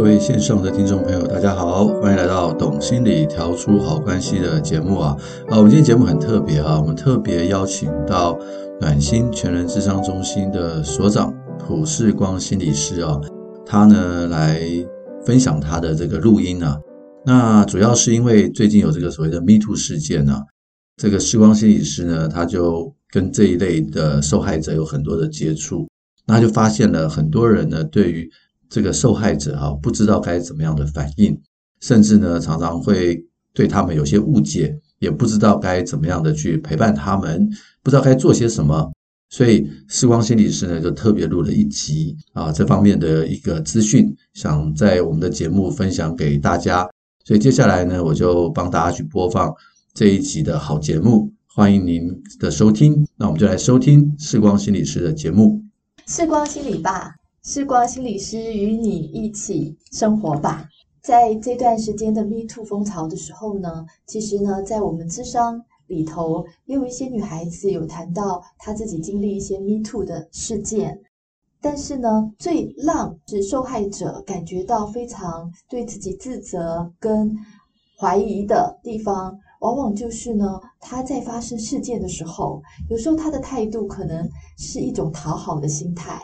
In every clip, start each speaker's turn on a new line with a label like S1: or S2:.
S1: 各位线上的听众朋友，大家好，欢迎来到《懂心理调出好关系》的节目啊！啊，我们今天节目很特别啊，我们特别邀请到暖心全人智商中心的所长普世光心理师啊，他呢来分享他的这个录音啊。那主要是因为最近有这个所谓的 Me Too 事件啊，这个世光心理师呢，他就跟这一类的受害者有很多的接触，那就发现了很多人呢，对于这个受害者哈，不知道该怎么样的反应，甚至呢，常常会对他们有些误解，也不知道该怎么样的去陪伴他们，不知道该做些什么。所以，世光心理师呢，就特别录了一集啊，这方面的一个资讯，想在我们的节目分享给大家。所以接下来呢，我就帮大家去播放这一集的好节目，欢迎您的收听。那我们就来收听世光心理师的节目，
S2: 世光心理吧。时光心理师与你一起生活吧。在这段时间的 Me Too 风潮的时候呢，其实呢，在我们咨商里头，也有一些女孩子有谈到她自己经历一些 Me Too 的事件。但是呢，最让是受害者感觉到非常对自己自责跟怀疑的地方，往往就是呢，她在发生事件的时候，有时候她的态度可能是一种讨好的心态。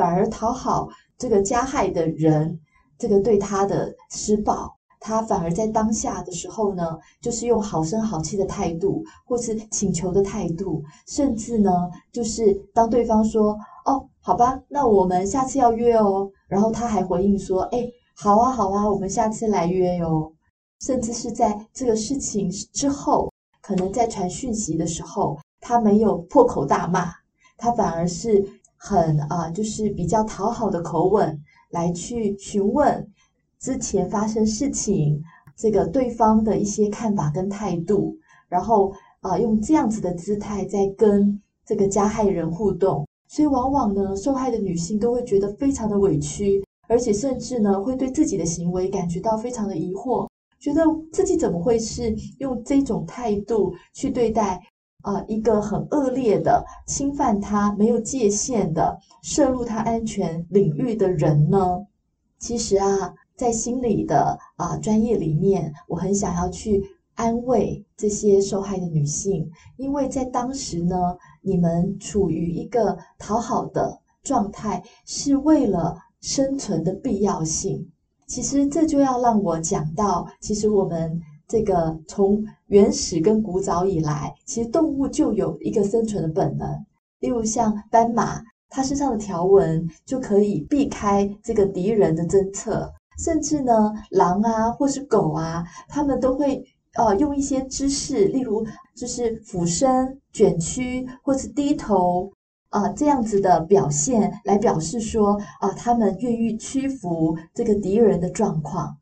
S2: 反而讨好这个加害的人，这个对他的施暴，他反而在当下的时候呢，就是用好声好气的态度，或是请求的态度，甚至呢，就是当对方说“哦，好吧，那我们下次要约哦”，然后他还回应说“哎，好啊，好啊，我们下次来约哟”，甚至是在这个事情之后，可能在传讯息的时候，他没有破口大骂，他反而是。很啊，就是比较讨好的口吻来去询问之前发生事情这个对方的一些看法跟态度，然后啊用这样子的姿态在跟这个加害人互动，所以往往呢受害的女性都会觉得非常的委屈，而且甚至呢会对自己的行为感觉到非常的疑惑，觉得自己怎么会是用这种态度去对待。啊、呃，一个很恶劣的侵犯他没有界限的涉入他安全领域的人呢？其实啊，在心理的啊、呃、专业里面，我很想要去安慰这些受害的女性，因为在当时呢，你们处于一个讨好的状态，是为了生存的必要性。其实这就要让我讲到，其实我们。这个从原始跟古早以来，其实动物就有一个生存的本能。例如像斑马，它身上的条纹就可以避开这个敌人的侦测。甚至呢，狼啊或是狗啊，它们都会呃用一些姿势，例如就是俯身、卷曲或是低头啊、这样子的表现，来表示说啊、呃，他们愿意屈服这个敌人的状况。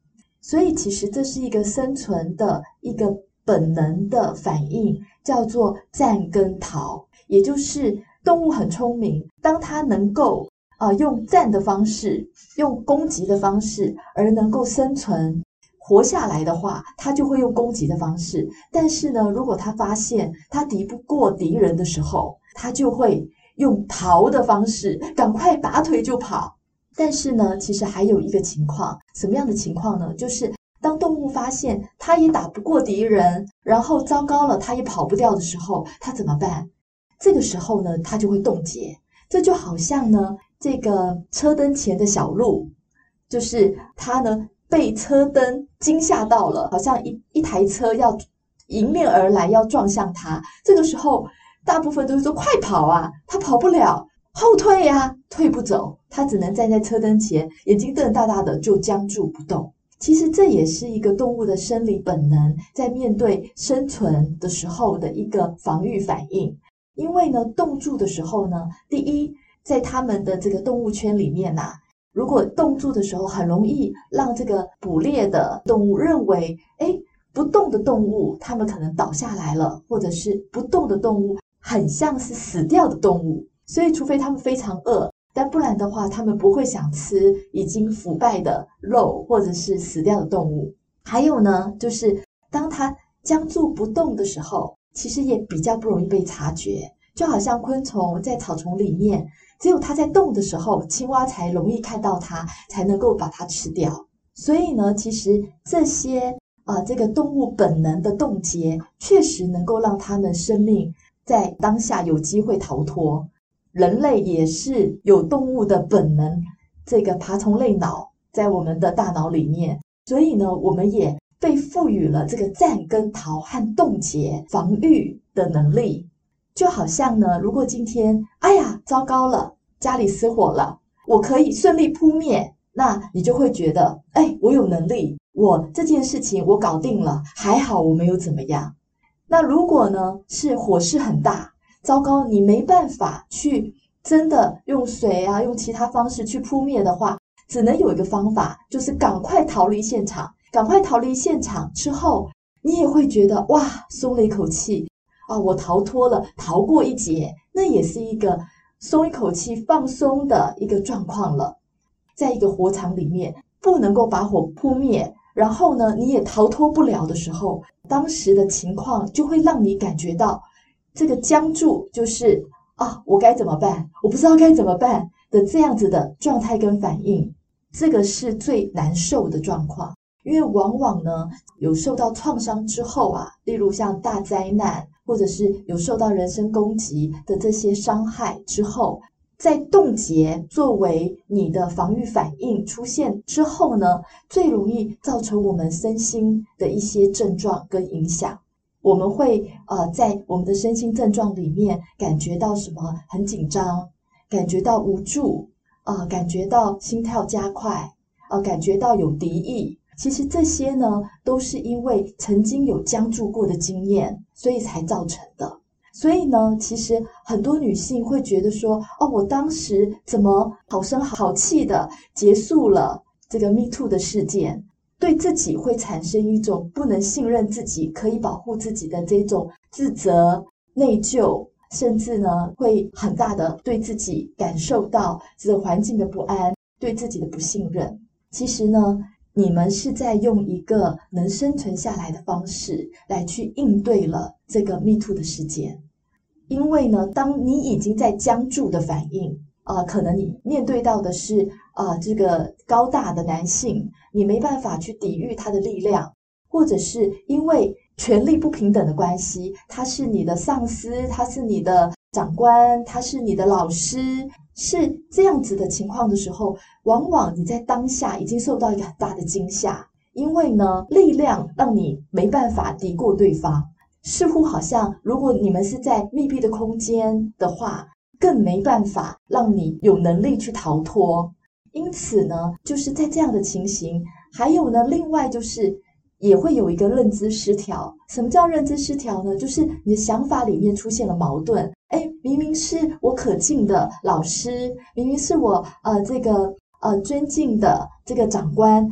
S2: 所以，其实这是一个生存的一个本能的反应，叫做战跟逃。也就是动物很聪明，当它能够啊、用战的方式、用攻击的方式而能够生存活下来的话，它就会用攻击的方式。但是呢，如果它发现它敌不过敌人的时候，它就会用逃的方式，赶快拔腿就跑。但是呢，其实还有一个情况，什么样的情况呢？就是当动物发现它也打不过敌人，然后糟糕了，它也跑不掉的时候，它怎么办？这个时候呢，它就会冻结。这就好像呢，这个车灯前的小鹿，就是它呢被车灯惊吓到了，好像一一台车要迎面而来，要撞向它。这个时候，大部分都是说快跑啊，它跑不了。后退呀、退不走，他只能站在车灯前，眼睛瞪大大的，就僵住不动。其实这也是一个动物的生理本能，在面对生存的时候的一个防御反应。因为呢，冻住的时候呢，第一，在他们的这个动物圈里面呐、如果冻住的时候，很容易让这个捕猎的动物认为，哎，不动的动物，它们可能倒下来了，或者是不动的动物，很像是死掉的动物。所以，除非他们非常饿，但不然的话，他们不会想吃已经腐败的肉或者是死掉的动物。还有呢，就是当它僵住不动的时候，其实也比较不容易被察觉。就好像昆虫在草丛里面，只有它在动的时候，青蛙才容易看到它，才能够把它吃掉。所以呢，其实这些啊、这个动物本能的冻结，确实能够让他们生命在当下有机会逃脱。人类也是有动物的本能，这个爬虫类脑在我们的大脑里面，所以呢，我们也被赋予了这个战跟逃和冻结防御的能力。就好像呢，如果今天，哎呀，糟糕了，家里失火了，我可以顺利扑灭，那你就会觉得，哎，我有能力，我这件事情我搞定了，还好我没有怎么样。那如果呢，是火势很大，糟糕，你没办法去真的用水啊，用其他方式去扑灭的话，只能有一个方法，就是赶快逃离现场。赶快逃离现场之后，你也会觉得哇，松了一口气。啊，我逃脱了，逃过一劫，那也是一个松一口气、放松的一个状况了。在一个火场里面，不能够把火扑灭，然后呢，你也逃脱不了的时候，当时的情况就会让你感觉到这个僵住，就是啊，我该怎么办？我不知道该怎么办的这样子的状态跟反应，这个是最难受的状况，因为往往呢，有受到创伤之后啊，例如像大灾难。或者是有受到人身攻击的这些伤害之后，在冻结作为你的防御反应出现之后呢，最容易造成我们身心的一些症状跟影响。我们会呃在我们的身心症状里面感觉到什么？很紧张，感觉到无助，啊、呃，感觉到心跳加快，呃，感觉到有敌意。其实这些呢，都是因为曾经有僵住过的经验，所以才造成的。所以呢，其实很多女性会觉得说：“哦，我当时怎么好声好气的结束了这个 Me Too 的事件？”对自己会产生一种不能信任自己、可以保护自己的这种自责、内疚，甚至呢，会很大的对自己感受到这个环境的不安，对自己的不信任。其实呢。你们是在用一个能生存下来的方式来去应对了这个 Me Too 的事件，因为呢，当你已经在僵住的反应啊、可能你面对到的是啊、这个高大的男性，你没办法去抵御他的力量，或者是因为权力不平等的关系，他是你的上司，他是你的长官，他是你的老师。是这样子的情况的时候，往往你在当下已经受到一个很大的惊吓，因为呢，力量让你没办法敌过对方，似乎好像如果你们是在密闭的空间的话，更没办法让你有能力去逃脱。因此呢，就是在这样的情形，还有呢，另外就是。也会有一个认知失调。什么叫认知失调呢？就是你的想法里面出现了矛盾。哎，明明是我可敬的老师，明明是我呃这个呃尊敬的这个长官，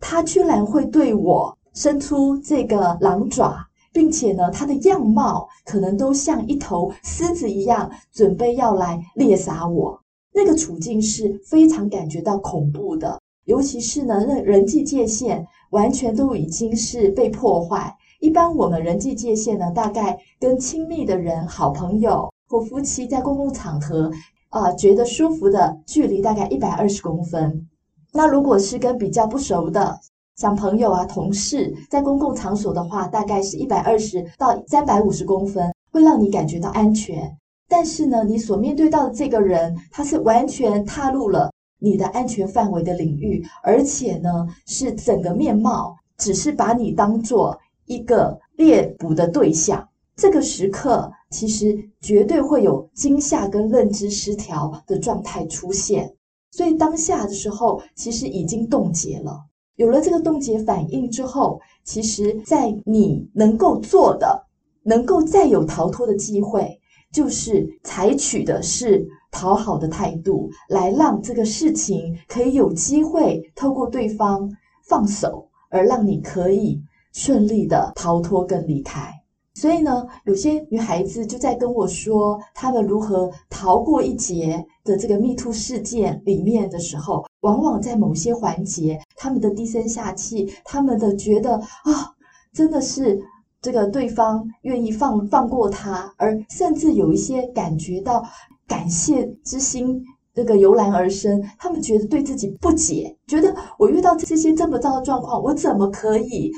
S2: 他居然会对我伸出这个狼爪，并且呢，他的样貌可能都像一头狮子一样，准备要来猎杀我。那个处境是非常感觉到恐怖的，尤其是呢，那人际界限。完全都已经是被破坏。一般我们人际界限呢，大概跟亲密的人、好朋友或夫妻在公共场合啊、觉得舒服的距离大概一百二十公分。那如果是跟比较不熟的，像朋友啊、同事，在公共场所的话，大概是一百二十到三百五十公分，会让你感觉到安全。但是呢，你所面对到的这个人，他是完全踏入了。你的安全范围的领域，而且呢，是整个面貌，只是把你当做一个猎捕的对象。这个时刻，其实绝对会有惊吓跟认知失调的状态出现。所以当下的时候，其实已经冻结了。有了这个冻结反应之后，其实，在你能够做的，能够再有逃脱的机会，就是采取的是。讨好的态度，来让这个事情可以有机会透过对方放手，而让你可以顺利的逃脱跟离开。所以呢，有些女孩子就在跟我说，她们如何逃过一劫的这个 Me Too 事件里面的时候，往往在某些环节，她们的低声下气，她们的觉得啊、真的是这个对方愿意放放过他，而甚至有一些感觉到。感谢之心这个油然而生，他们觉得对自己不解，觉得我遇到这些这么糟的状况，我怎么可以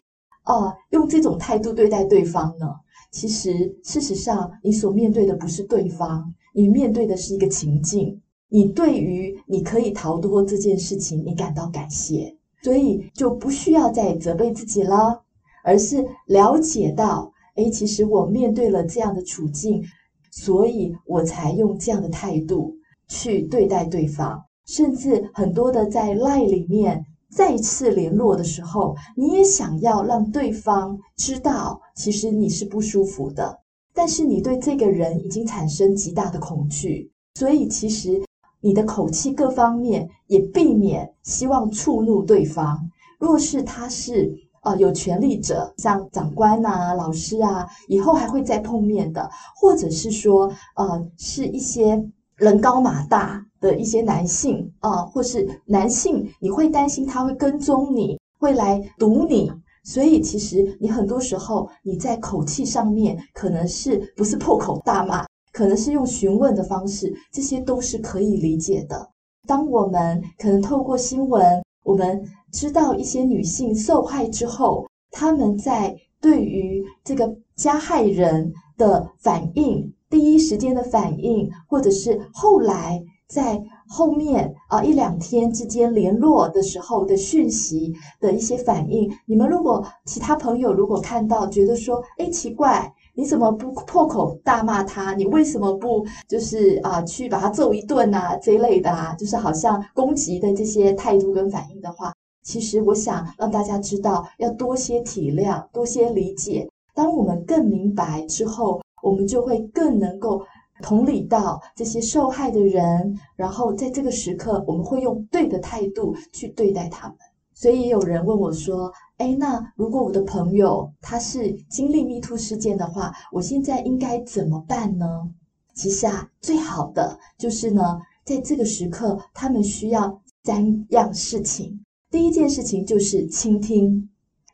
S2: 啊、用这种态度对待对方呢？其实，事实上，你所面对的不是对方，你面对的是一个情境。你对于你可以逃脱这件事情，你感到感谢，所以就不需要再责备自己了，而是了解到，诶，其实我面对了这样的处境，所以我才用这样的态度。去对待对方，甚至很多的在 LINE 里面再次联络的时候，你也想要让对方知道，其实你是不舒服的，但是你对这个人已经产生极大的恐惧，所以其实你的口气各方面也避免希望触怒对方。若是他是呃有权力者，像长官啊、老师啊，以后还会再碰面的，或者是说呃是一些。人高马大的一些男性啊，或是男性，你会担心他会跟踪你，会来堵你，所以其实你很多时候你在口气上面可能是不是破口大骂，可能是用询问的方式，这些都是可以理解的。当我们可能透过新闻，我们知道一些女性受害之后，她们在对于这个加害人的反应。第一时间的反应，或者是后来在后面啊一两天之间联络的时候的讯息的一些反应，你们如果其他朋友如果看到，觉得说，哎，奇怪，你怎么不破口大骂他？你为什么不就是啊去把他揍一顿啊这一类的啊？就是好像攻击的这些态度跟反应的话，其实我想让大家知道，要多些体谅，多些理解。当我们更明白之后。我们就会更能够同理到这些受害的人，然后在这个时刻，我们会用对的态度去对待他们。所以有人问我说：“诶，那如果我的朋友他是经历 MeToo 事件的话，我现在应该怎么办呢？”其实啊，最好的就是呢，在这个时刻，他们需要三样事情。第一件事情就是倾听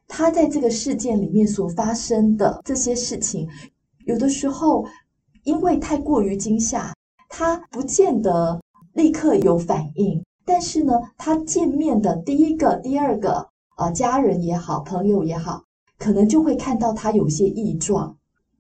S2: 他在这个事件里面所发生的这些事情。有的时候，因为太过于惊吓，他不见得立刻有反应。但是呢，他见面的第一个、第二个，啊，家人也好，朋友也好，可能就会看到他有些异状。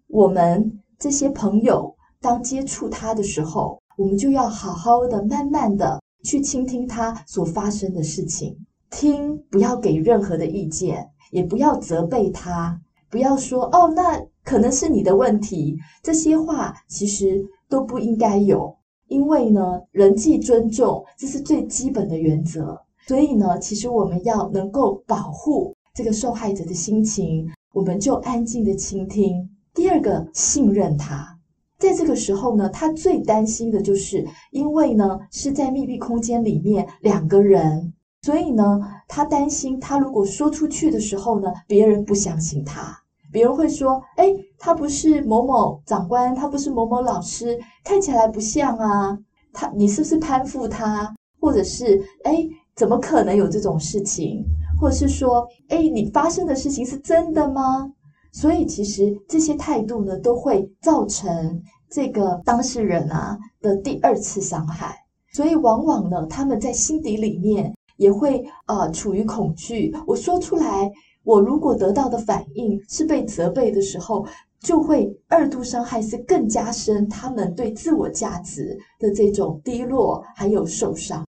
S2: 我们这些朋友当接触他的时候，我们就要好好的、慢慢的去倾听他所发生的事情，听，不要给任何的意见，也不要责备他，不要说哦，那。可能是你的问题，这些话其实都不应该有，因为呢，人际尊重这是最基本的原则。所以呢，其实我们要能够保护这个受害者的心情，我们就安静的倾听。第二个，信任他，在这个时候呢，他最担心的就是，因为呢是在密闭空间里面两个人，所以呢，他担心他如果说出去的时候呢，别人不相信他。别人会说：“哎，他不是某某长官，他不是某某老师，看起来不像啊。他，你是不是攀附他？或者是，哎，怎么可能有这种事情？或者是说，哎，你发生的事情是真的吗？所以，其实这些态度呢，都会造成这个当事人啊的第二次伤害。所以，往往呢，他们在心底里面也会呃处于恐惧。我说出来。”我如果得到的反应是被责备的时候，就会二度伤害，是更加深他们对自我价值的这种低落，还有受伤。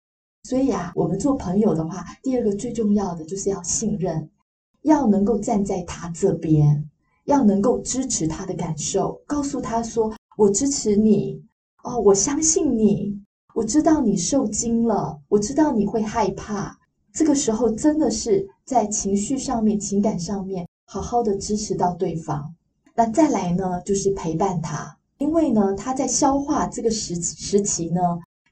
S2: 所以啊，我们做朋友的话，第二个最重要的就是要信任，要能够站在他这边，要能够支持他的感受，告诉他说：“我支持你，哦，我相信你，我知道你受惊了，我知道你会害怕。”这个时候真的是在情绪上面、情感上面好好的支持到对方。那再来呢，就是陪伴他，因为呢，他在消化这个时时期呢，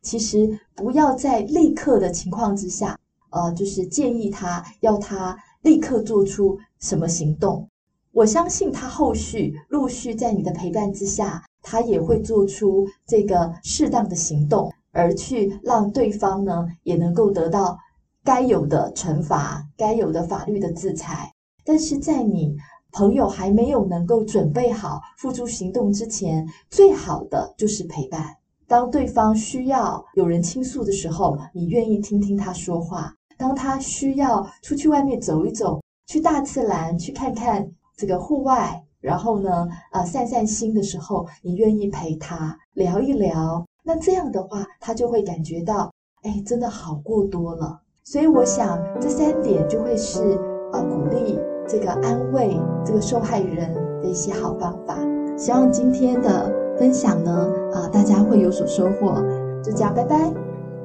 S2: 其实不要在立刻的情况之下，呃，就是建议他要他立刻做出什么行动。我相信他后续陆续在你的陪伴之下，他也会做出这个适当的行动，而去让对方呢也能够得到。该有的惩罚，该有的法律的制裁，但是在你朋友还没有能够准备好付诸行动之前，最好的就是陪伴，当对方需要有人倾诉的时候，你愿意听听他说话；当他需要出去外面走一走，去大自然去看看这个户外，然后呢，呃，散散心的时候，你愿意陪他聊一聊。那这样的话，他就会感觉到，哎，真的好过多了。所以我想，这三点就会是呃鼓励这个安慰这个受害人的一些好方法。希望今天的分享呢，啊、大家会有所收获。就这样，拜拜。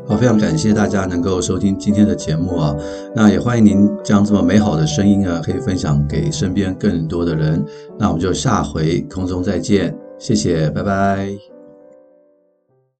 S1: 好，非常感谢大家能够收听今天的节目啊。那也欢迎您将这么美好的声音啊，可以分享给身边更多的人。那我们就下回空中再见，谢谢，拜拜。